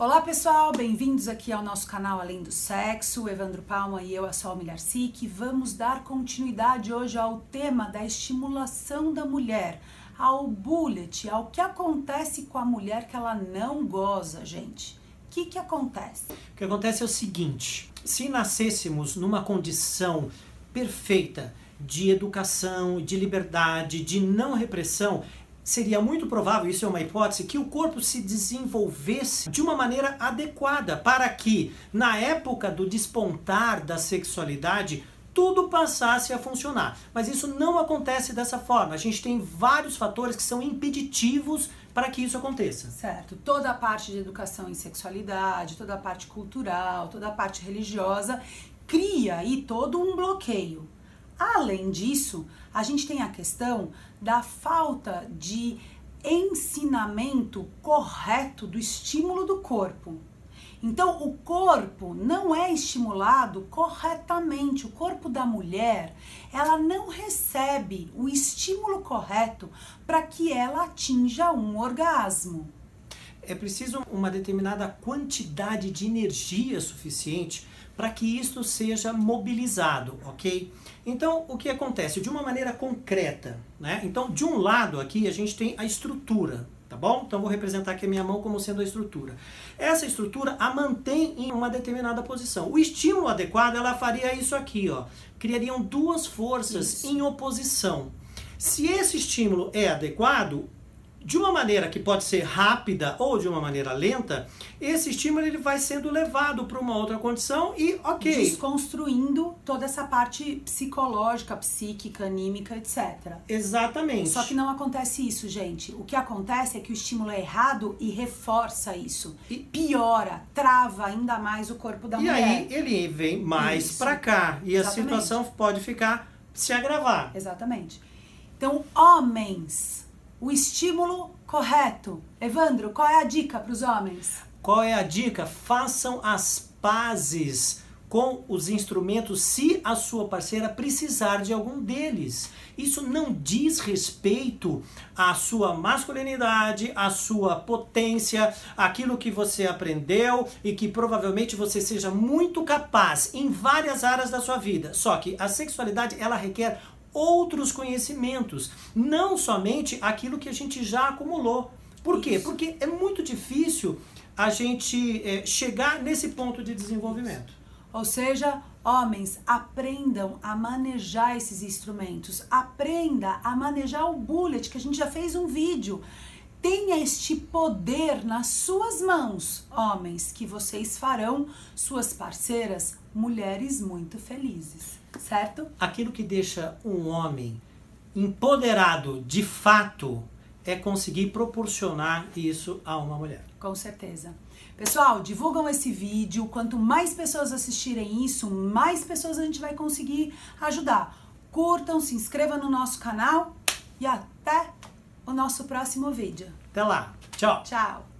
Olá pessoal, bem-vindos aqui ao nosso canal Além do Sexo. Evandro Palma e eu, a Sol Milharcic, vamos dar continuidade hoje ao tema da estimulação da mulher, ao bullet, ao que acontece com a mulher que ela não goza, gente. O que, que acontece? O que acontece é o seguinte: se nascêssemos numa condição perfeita de educação, de liberdade, de não repressão, seria muito provável, isso é uma hipótese, que o corpo se desenvolvesse de uma maneira adequada para que, na época do despontar da sexualidade, tudo passasse a funcionar. Mas isso não acontece dessa forma. A gente tem vários fatores que são impeditivos para que isso aconteça. Certo. Toda a parte de educação em sexualidade, toda a parte cultural, toda a parte religiosa cria aí todo um bloqueio. Além disso, a gente tem a questão da falta de ensinamento correto do estímulo do corpo. Então, o corpo não é estimulado corretamente. O corpo da mulher, ela não recebe o estímulo correto para que ela atinja um orgasmo. É preciso uma determinada quantidade de energia suficiente para que isto seja mobilizado, ok? Então, o que acontece? De uma maneira concreta, né? Então, de um lado aqui a gente tem a estrutura, tá bom? Então, vou representar aqui a minha mão como sendo a estrutura. Essa estrutura a mantém em uma determinada posição. O estímulo adequado, ela faria isso aqui, ó. Criariam duas forças isso. em oposição. Se esse estímulo é adequado, de uma maneira que pode ser rápida ou de uma maneira lenta, esse estímulo ele vai sendo levado para uma outra condição e ok. Desconstruindo toda essa parte psicológica, psíquica, anímica, etc. Exatamente. Só que não acontece isso, gente. O que acontece é que o estímulo é errado e reforça isso. E piora, trava ainda mais o corpo da e mulher. E aí ele vem mais para cá e Exatamente. a situação pode ficar se agravar. Exatamente. Então, homens o estímulo correto. Evandro, qual é a dica para os homens? Qual é a dica? Façam as pazes com os instrumentos se a sua parceira precisar de algum deles. Isso não diz respeito à sua masculinidade, à sua potência, aquilo que você aprendeu e que provavelmente você seja muito capaz em várias áreas da sua vida. Só que a sexualidade ela requer outros conhecimentos, não somente aquilo que a gente já acumulou. Por quê? Porque é muito difícil a gente é, chegar nesse ponto de desenvolvimento. Ou seja, homens, aprendam a manejar esses instrumentos, aprenda a manejar o bullet, que a gente já fez um vídeo. Tenha este poder nas suas mãos, homens, que vocês farão suas parceiras mulheres muito felizes, certo? Aquilo que deixa um homem empoderado de fato é conseguir proporcionar isso a uma mulher. Com certeza. Pessoal, divulgam esse vídeo. Quanto mais pessoas assistirem isso, mais pessoas a gente vai conseguir ajudar. Curtam, se inscrevam no nosso canal e até o nosso próximo vídeo. Até lá. Tchau. Tchau.